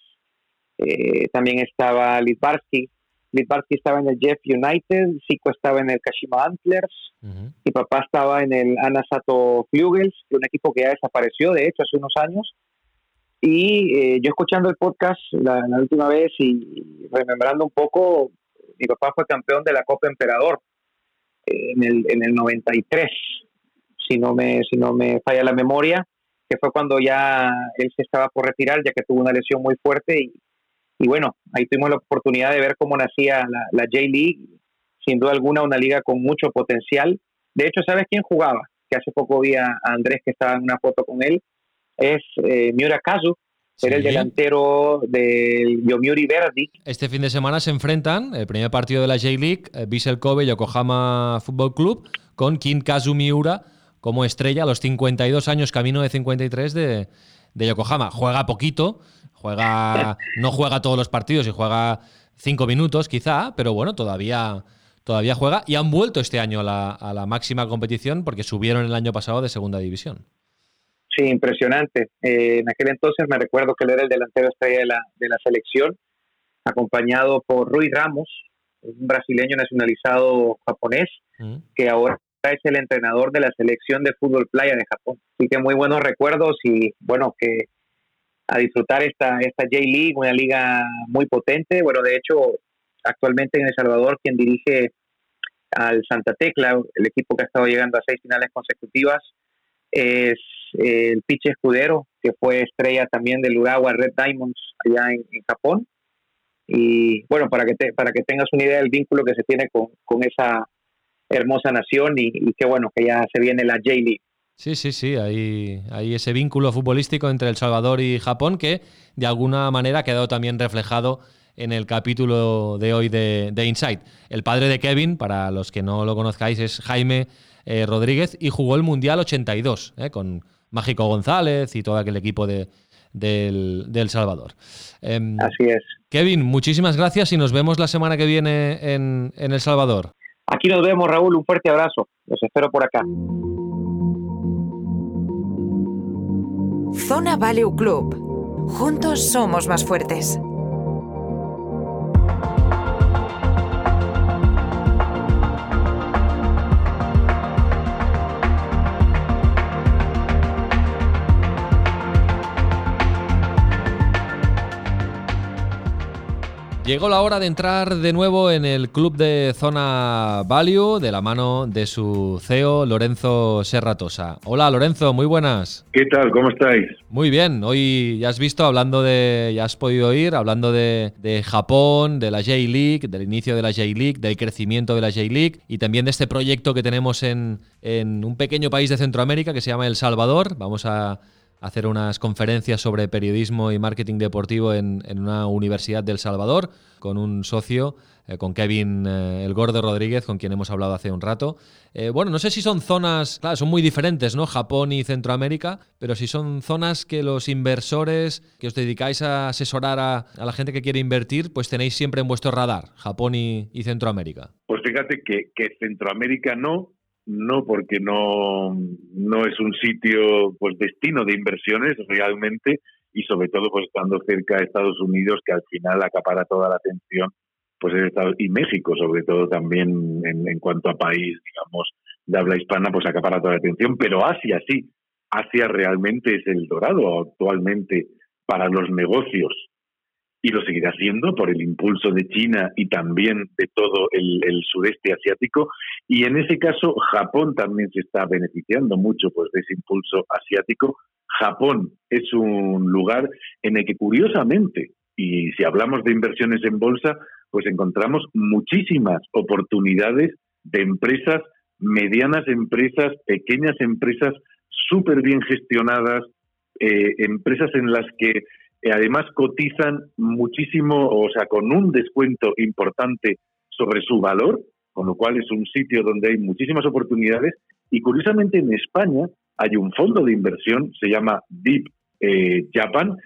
eh, también estaba Litvarsky, Litvarsky estaba en el Jeff United, Zico estaba en el Kashima Antlers, mi papá estaba en el Anasato Flugels, un equipo que ya desapareció, de hecho, hace unos años. Y eh, yo escuchando el podcast la, última vez y remembrando un poco, mi papá fue campeón de la Copa Emperador en, el, en el 93, si no, me, si no me falla la memoria, que fue cuando ya él se estaba por retirar, ya que tuvo una lesión muy fuerte y y bueno, ahí tuvimos la oportunidad de ver cómo nacía la, J-League, sin duda alguna una liga con mucho potencial. De hecho, ¿sabes quién jugaba? Que hace poco vi a Andrés que estaba en una foto con él. Es eh, Miura Kazu, era el delantero del Yomiuri Verdi. Este fin de semana se enfrentan el primer partido de la J-League, eh, Vissel Kobe Yokohama Football Club, con Kin Kazu Miura como estrella a los 52 años, camino de 53 de, de Yokohama. Juega poquito, Juega, (laughs) no juega todos los partidos y juega cinco minutos quizá, pero bueno, todavía, todavía juega y han vuelto este año a la, a la máxima competición porque subieron el año pasado de segunda división. Sí, impresionante. Eh, en aquel entonces me recuerdo que él era el delantero estrella de la, de la selección, acompañado por Rui Ramos, un brasileño nacionalizado japonés, Mm. que ahora es el entrenador de la selección de fútbol playa de Japón. Así que muy buenos recuerdos y bueno, que a disfrutar esta, esta J-League, una liga muy potente. Bueno, de hecho, actualmente en El Salvador, quien dirige al Santa Tecla, el equipo que ha estado llegando a seis finales consecutivas, es el Piche Escudero, que fue estrella también del Urawa Red Diamonds allá en, en Japón. Y bueno, para que, te, para que tengas una idea del vínculo que se tiene con, con esa hermosa nación y, y qué bueno que ya se viene la J-League. Sí, sí, sí, hay, hay ese vínculo futbolístico entre El Salvador y Japón que de alguna manera ha quedado también reflejado en el capítulo de hoy de, de Insight. El padre de Kevin, para los que no lo conozcáis, es Jaime eh, Rodríguez y jugó el Mundial 82 eh, con Mágico González y todo aquel equipo de, del, de El Salvador. Em, Así es. Kevin, muchísimas gracias y nos vemos la semana que viene en, en El Salvador. Aquí nos vemos, Raúl. Un fuerte abrazo. Los espero por acá. Zona Value Club. Juntos somos más fuertes. Llegó la hora de entrar de nuevo en el club de Zona Value de la mano de su CEO Lorenzo Serratosa. Hola Lorenzo, muy buenas. ¿Qué tal? ¿Cómo estáis? Muy bien, hoy ya has visto hablando de, ya has podido oír, hablando de, de Japón, de la J-League, del inicio de la J-League, del crecimiento de la J-League y también de este proyecto que tenemos en, en un pequeño país de Centroamérica que se llama El Salvador. Vamos a hacer unas conferencias sobre periodismo y marketing deportivo en, en una universidad del Salvador con un socio, eh, con Kevin eh, El Gordo Rodríguez, con quien hemos hablado hace un rato. Eh, bueno, no sé si son zonas, claro, son muy diferentes, ¿no? Japón y Centroamérica, pero si son zonas que los inversores que os dedicáis a asesorar a, a la gente que quiere invertir, pues tenéis siempre en vuestro radar, Japón y, y Centroamérica. Pues fíjate que, que Centroamérica no, no porque no, no es un sitio pues destino de inversiones realmente y sobre todo pues estando cerca de Estados Unidos que al final acapara toda la atención pues y México sobre todo también en, en, cuanto a país digamos de habla hispana pues acapara toda la atención. Pero Asia sí. Asia realmente es el dorado actualmente para los negocios y lo seguirá siendo por el impulso de China y también de todo el, el, sureste asiático. Y en ese caso, Japón también se está beneficiando mucho pues, de ese impulso asiático. Japón es un lugar en el que, curiosamente, y si hablamos de inversiones en bolsa, pues encontramos muchísimas oportunidades de empresas, medianas empresas, pequeñas empresas, súper bien gestionadas, eh, empresas en las que además cotizan muchísimo, o sea, con un descuento importante sobre su valor, con lo cual es un sitio donde hay muchísimas oportunidades. Y curiosamente en España hay un fondo de inversión, se llama Deep eh, Japan,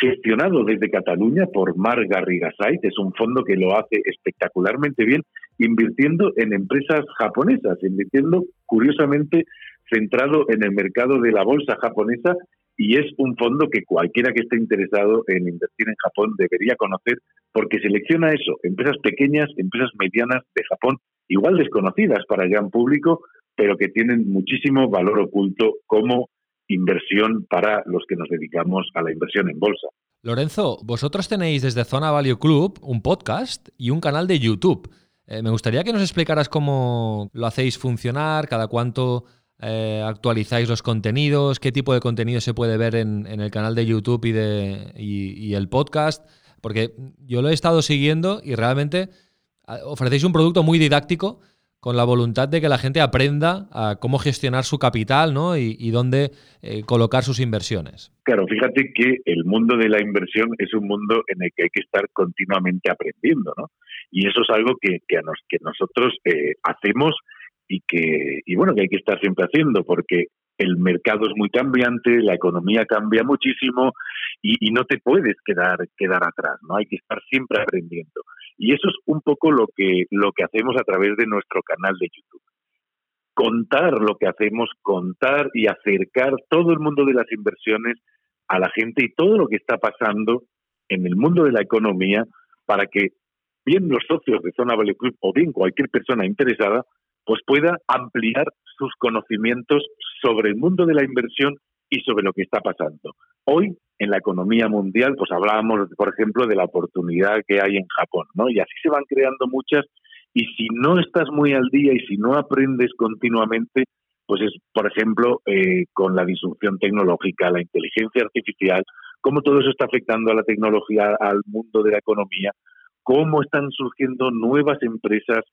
gestionado desde Cataluña por Mar Garrigasait. Es un fondo que lo hace espectacularmente bien, invirtiendo en empresas japonesas, invirtiendo curiosamente centrado en el mercado de la bolsa japonesa y es un fondo que cualquiera que esté interesado en invertir en Japón debería conocer porque selecciona eso, empresas pequeñas, empresas medianas de Japón, igual desconocidas para el gran público, pero que tienen muchísimo valor oculto como inversión para los que nos dedicamos a la inversión en bolsa. Lorenzo, vosotros tenéis desde Zona Value Club un podcast y un canal de YouTube. Eh, me gustaría que nos explicaras cómo lo hacéis funcionar, cada cuánto eh, actualizáis los contenidos, qué tipo de contenido se puede ver en, el canal de YouTube y, de, y, el podcast, porque yo lo he estado siguiendo y realmente ofrecéis un producto muy didáctico con la voluntad de que la gente aprenda a cómo gestionar su capital ¿no? y, y dónde eh, colocar sus inversiones. Claro, fíjate que el mundo de la inversión es un mundo en el que hay que estar continuamente aprendiendo, ¿no? Y eso es algo que, que, a nos, que nosotros eh, hacemos y que y bueno que hay que estar siempre haciendo porque el mercado es muy cambiante, la economía cambia muchísimo y, no te puedes quedar, quedar atrás, ¿no? Hay que estar siempre aprendiendo. Y eso es un poco lo que, lo que hacemos a través de nuestro canal de YouTube. Contar lo que hacemos, contar y acercar todo el mundo de las inversiones a la gente y todo lo que está pasando en el mundo de la economía para que bien los socios de Zona Valley Club o bien cualquier persona interesada pues pueda ampliar sus conocimientos sobre el mundo de la inversión y sobre lo que está pasando. Hoy, en la economía mundial, pues hablábamos, por ejemplo, de la oportunidad que hay en Japón, ¿no? Y así se van creando muchas, y si no estás muy al día y si no aprendes continuamente, pues es, por ejemplo, eh, con la disrupción tecnológica, la inteligencia artificial, cómo todo eso está afectando a la tecnología, al mundo de la economía, cómo están surgiendo nuevas empresas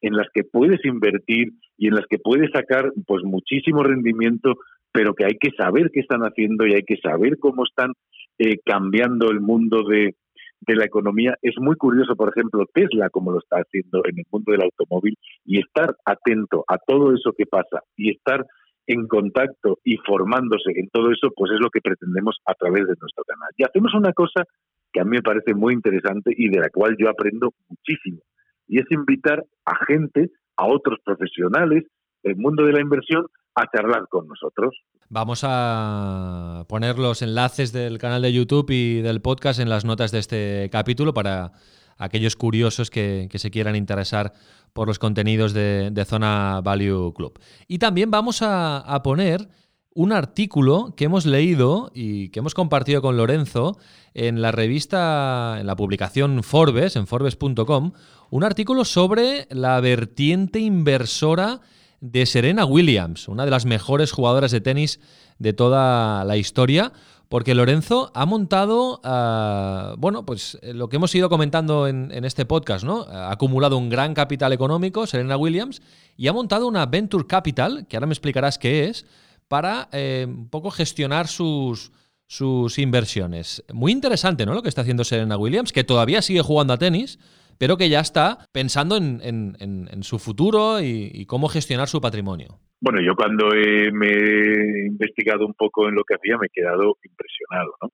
en las que puedes invertir y en las que puedes sacar pues muchísimo rendimiento, pero que hay que saber qué están haciendo y hay que saber cómo están eh, cambiando el mundo de, de la economía. Es muy curioso, por ejemplo, Tesla, como lo está haciendo en el mundo del automóvil, y estar atento a todo eso que pasa y estar en contacto y formándose en todo eso, pues es lo que pretendemos a través de nuestro canal. Y hacemos una cosa que a mí me parece muy interesante y de la cual yo aprendo muchísimo, y es invitar a gente, a otros profesionales del mundo de la inversión, a charlar con nosotros. Vamos a poner los enlaces del canal de YouTube y del podcast en las notas de este capítulo para aquellos curiosos que, se quieran interesar por los contenidos de, Zona Value Club. Y también vamos a poner un artículo que hemos leído y que hemos compartido con Lorenzo en la revista, en la publicación Forbes, en forbes.com, un artículo sobre la vertiente inversora de Serena Williams, una de las mejores jugadoras de tenis de toda la historia, porque Lorenzo ha montado, ah, bueno, pues eh, lo que hemos ido comentando en, este podcast, ¿no? Ha acumulado un gran capital económico, Serena Williams, y ha montado una Venture Capital, que ahora me explicarás qué es, para eh, un poco gestionar sus, sus inversiones. Muy interesante, ¿no? Lo que está haciendo Serena Williams, que todavía sigue jugando a tenis, pero que ya está pensando en, su futuro y, cómo gestionar su patrimonio. Bueno, yo cuando me he investigado un poco en lo que hacía me he quedado impresionado, ¿no?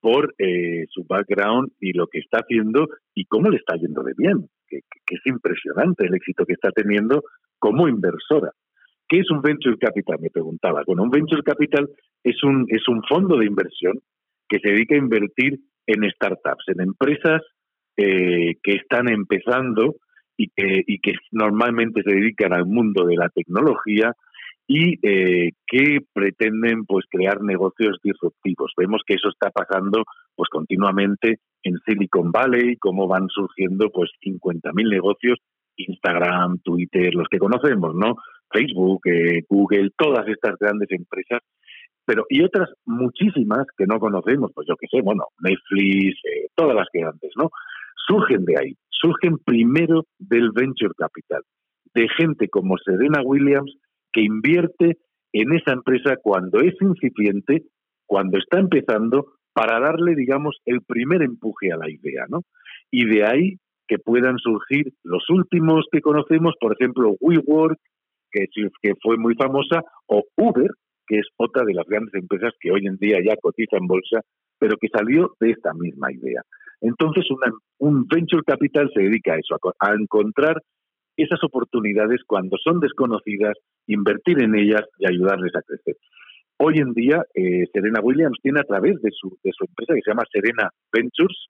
Por eh, su background y lo que está haciendo y cómo le está yendo de bien, que es impresionante el éxito que está teniendo como inversora. ¿Qué es un venture capital? Me preguntaba. Bueno, un venture capital es un, es un fondo de inversión que se dedica a invertir en startups, en empresas eh, que están empezando y que, y que normalmente se dedican al mundo de la tecnología y eh, que pretenden pues crear negocios disruptivos. Vemos que eso está pasando pues continuamente en Silicon Valley, cómo van surgiendo pues 50.000 negocios, Instagram, Twitter, los que conocemos, ¿no? Facebook, eh, Google, todas estas grandes empresas, pero y otras muchísimas que no conocemos, pues yo qué sé, bueno, Netflix, eh, todas las que antes, ¿no? Surgen de ahí, surgen primero del venture capital, de gente como Serena Williams que invierte en esa empresa cuando es incipiente, cuando está empezando, para darle, digamos, el primer empuje a la idea, ¿no? Y de ahí que puedan surgir los últimos que conocemos, por ejemplo, WeWork, que, que fue muy famosa, o Uber, que es otra de las grandes empresas que hoy en día ya cotiza en bolsa, pero que salió de esta misma idea. Entonces, un venture capital se dedica a eso, a, encontrar esas oportunidades cuando son desconocidas, invertir en ellas y ayudarles a crecer. Hoy en día, eh, Serena Williams tiene a través de su, de su empresa que se llama Serena Ventures,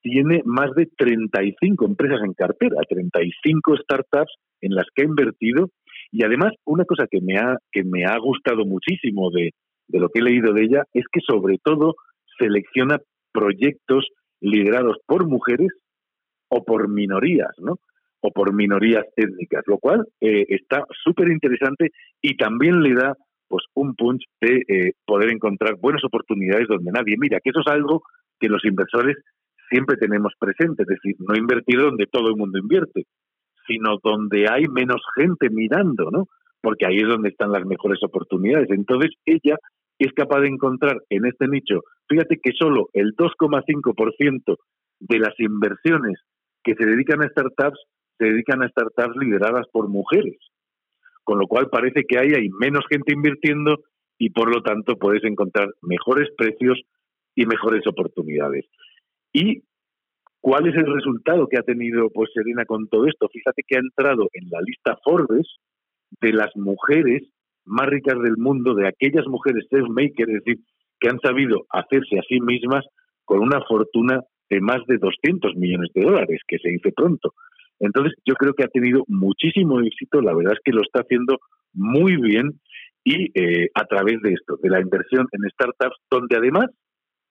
tiene más de 35 empresas en cartera, 35 startups en las que ha invertido y además, una cosa que me ha, que me ha gustado muchísimo de, de lo que he leído de ella es que sobre todo selecciona proyectos liderados por mujeres o por minorías, ¿no? O por minorías étnicas, lo cual eh, está súper interesante y también le da pues un punch de eh, poder encontrar buenas oportunidades donde nadie mira, que eso es algo que los inversores siempre tenemos presente, es decir, no invertir donde todo el mundo invierte, sino donde hay menos gente mirando, ¿no? Porque ahí es donde están las mejores oportunidades. Entonces, ella es capaz de encontrar en este nicho, fíjate que solo el 2,5% de las inversiones que se dedican a startups se dedican a startups lideradas por mujeres. Con lo cual parece que ahí hay menos gente invirtiendo y por lo tanto puedes encontrar mejores precios y mejores oportunidades. ¿Y cuál es el resultado que ha tenido pues Serena con todo esto? Fíjate que ha entrado en la lista Forbes de las mujeres más ricas del mundo, de aquellas mujeres self-makers, es decir, que han sabido hacerse a sí mismas con una fortuna de más de 200 millones de dólares, que se dice pronto. Entonces, yo creo que ha tenido muchísimo éxito, la verdad es que lo está haciendo muy bien y eh, a través de esto, de la inversión en startups, donde además,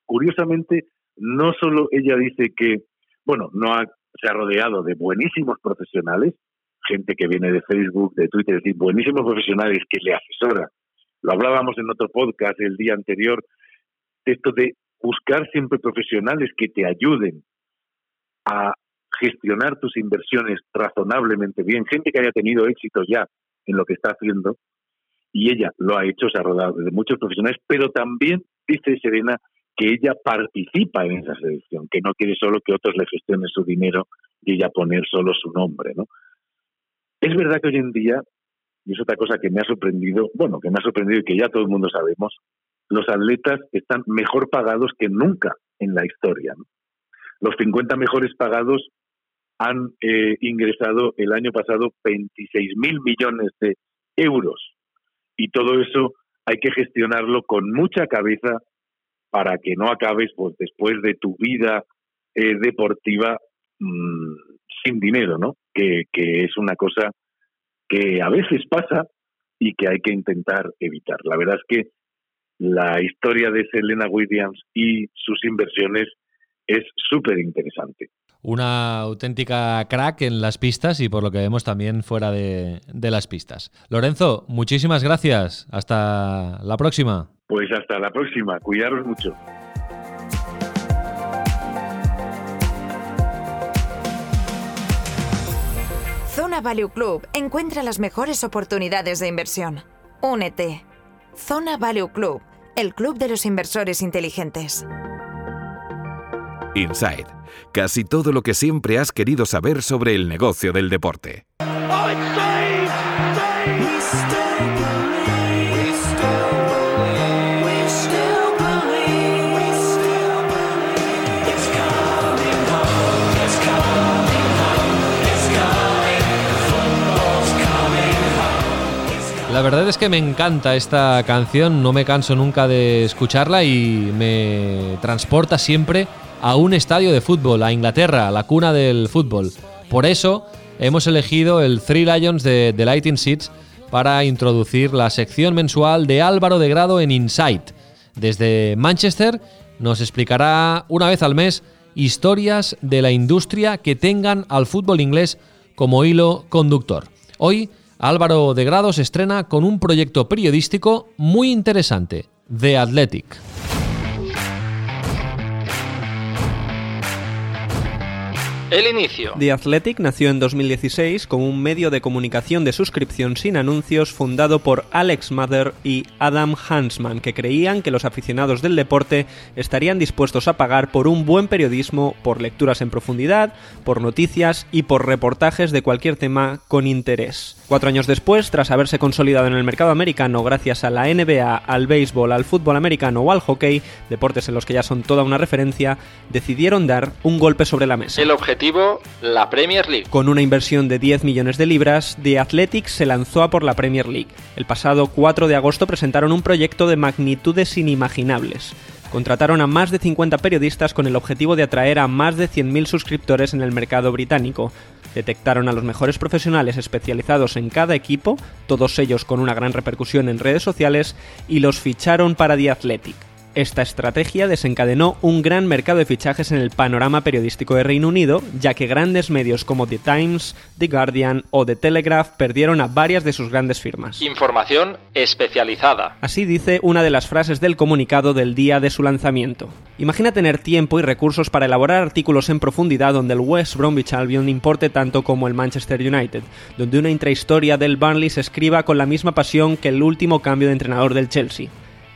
curiosamente, no solo ella dice que, bueno, no se ha rodeado de buenísimos profesionales, gente que viene de Facebook, de Twitter, es decir, buenísimos profesionales que le asesoran. Lo hablábamos en otro podcast el día anterior, de esto de buscar siempre profesionales que te ayuden a gestionar tus inversiones razonablemente bien, gente que haya tenido éxito ya en lo que está haciendo, y ella lo ha hecho, se ha rodado de muchos profesionales, pero también dice Serena que ella participa en esa selección, que no quiere solo que otros le gestionen su dinero y ella poner solo su nombre, ¿no? Es verdad que hoy en día, y es otra cosa que me ha sorprendido, bueno, que me ha sorprendido y que ya todo el mundo sabemos, los atletas están mejor pagados que nunca en la historia. Los 50 mejores pagados han eh, ingresado el año pasado 26 mil millones de euros. Y todo eso hay que gestionarlo con mucha cabeza para que no acabes pues, después de tu vida eh, deportiva mm, sin dinero, ¿no? Que, que es una cosa que a veces pasa y que hay que intentar evitar. La verdad es que la historia de Selena Williams y sus inversiones es súper interesante. Una auténtica crack en las pistas y por lo que vemos también fuera de, de las pistas. Lorenzo, muchísimas gracias. Hasta la próxima. Pues hasta la próxima. Cuidaros mucho. Zona Value Club encuentra las mejores oportunidades de inversión. Únete. Zona Value Club, el club de los inversores inteligentes. Inside. Casi todo lo que siempre has querido saber sobre el negocio del deporte. La verdad es que me encanta esta canción, no me canso nunca de escucharla y me transporta siempre a un estadio de fútbol, a Inglaterra, la cuna del fútbol. Por eso hemos elegido el Three Lions de The Lighting Seats para introducir la sección mensual de Álvaro de Grado en Insight. Desde Manchester nos explicará una vez al mes historias de la industria que tengan al fútbol inglés como hilo conductor. Hoy Álvaro de Grado se estrena con un proyecto periodístico muy interesante, The Athletic. El inicio. The Athletic nació en 2016 como un medio de comunicación de suscripción sin anuncios fundado por Alex Mather y Adam Hansman, que creían que los aficionados del deporte estarían dispuestos a pagar por un buen periodismo, por lecturas en profundidad, por noticias y por reportajes de cualquier tema con interés. Cuatro años después, tras haberse consolidado en el mercado americano gracias a la NBA, al béisbol, al fútbol americano o al hockey, deportes en los que ya son toda una referencia, decidieron dar un golpe sobre la mesa. El objetivo la Premier League. Con una inversión de 10 millones de libras, The Athletic se lanzó a por la Premier League. El pasado 4 de agosto presentaron un proyecto de magnitudes inimaginables. Contrataron a más de 50 periodistas con el objetivo de atraer a más de 100.000 suscriptores en el mercado británico. Detectaron a los mejores profesionales especializados en cada equipo, todos ellos con una gran repercusión en redes sociales, y los ficharon para The Athletic. Esta estrategia desencadenó un gran mercado de fichajes en el panorama periodístico de Reino Unido, ya que grandes medios como The Times, The Guardian o The Telegraph perdieron a varias de sus grandes firmas. Información especializada. Así dice una de las frases del comunicado del día de su lanzamiento. Imagina tener tiempo y recursos para elaborar artículos en profundidad donde el West Bromwich Albion importe tanto como el Manchester United, donde una intrahistoria del Burnley se escriba con la misma pasión que el último cambio de entrenador del Chelsea.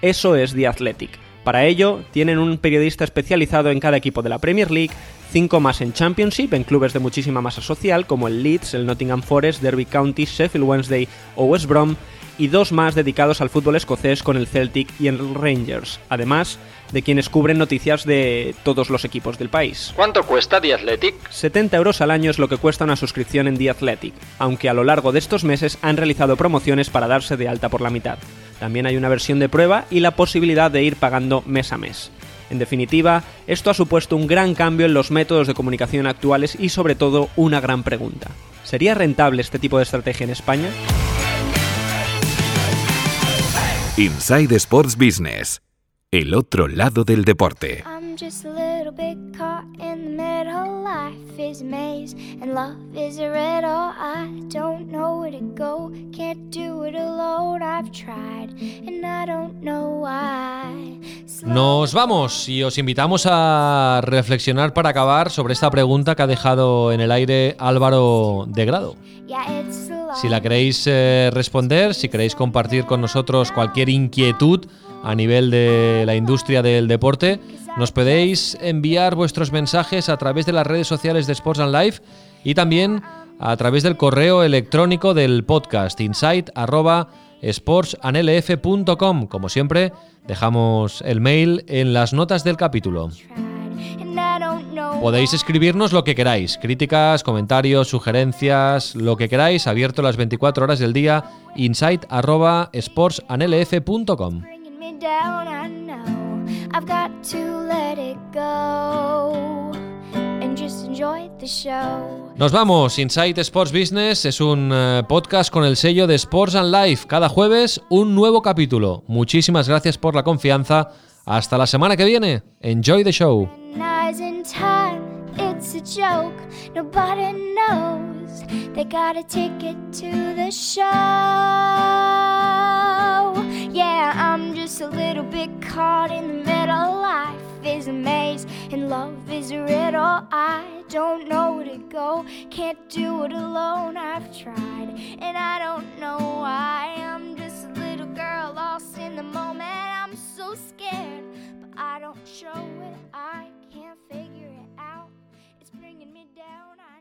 Eso es The Athletic para ello, tienen un periodista especializado en cada equipo de la Premier League, cinco más en Championship, en clubes de muchísima masa social como el Leeds, el Nottingham Forest, Derby County, Sheffield Wednesday o West Brom, y dos más dedicados al fútbol escocés con el Celtic y el Rangers, además de quienes cubren noticias de todos los equipos del país. ¿Cuánto cuesta The Athletic? 70 euros al año es lo que cuesta una suscripción en The Athletic, aunque a lo largo de estos meses han realizado promociones para darse de alta por la mitad. También hay una versión de prueba y la posibilidad de ir pagando mes a mes. En definitiva, esto ha supuesto un gran cambio en los métodos de comunicación actuales y sobre todo una gran pregunta. ¿Sería rentable este tipo de estrategia en España? Inside Sports Business. El otro lado del deporte. I'm just a little bit caught in the middle. Life is a maze and love is a riddle. I don't know where to go, can't do it alone. I've tried and I don't know why. Nos vamos y os invitamos a reflexionar para acabar sobre esta pregunta que ha dejado en el aire Álvaro de Grado. Si la queréis eh, responder, si queréis compartir con nosotros cualquier inquietud a nivel de la industria del deporte, nos podéis enviar vuestros mensajes a través de las redes sociales de Sports and Life y también a través del correo electrónico del podcast insight@sportsanlf.com. Como siempre, dejamos el mail en las notas del capítulo. Podéis escribirnos lo que queráis, críticas, comentarios, sugerencias, lo que queráis, abierto las 24 horas del día, insight@sportsanlf.com. I've got to let it go and just enjoy the show. Nos vamos, Insight Sports Business es un eh, podcast con el sello de Sports and Life. Cada jueves un nuevo capítulo. Muchísimas gracias por la confianza. Hasta la semana que viene. Enjoy the show. It's a joke. Nobody knows. They got a ticket to the show. Yeah, I'm just a little bit caught in the middle. Life is a maze and love is a riddle. I don't know where to go, can't do it alone. I've tried and I don't know why. I'm just a little girl lost in the moment. I'm so scared, but I don't show it. I can't figure it out. It's bringing me down. I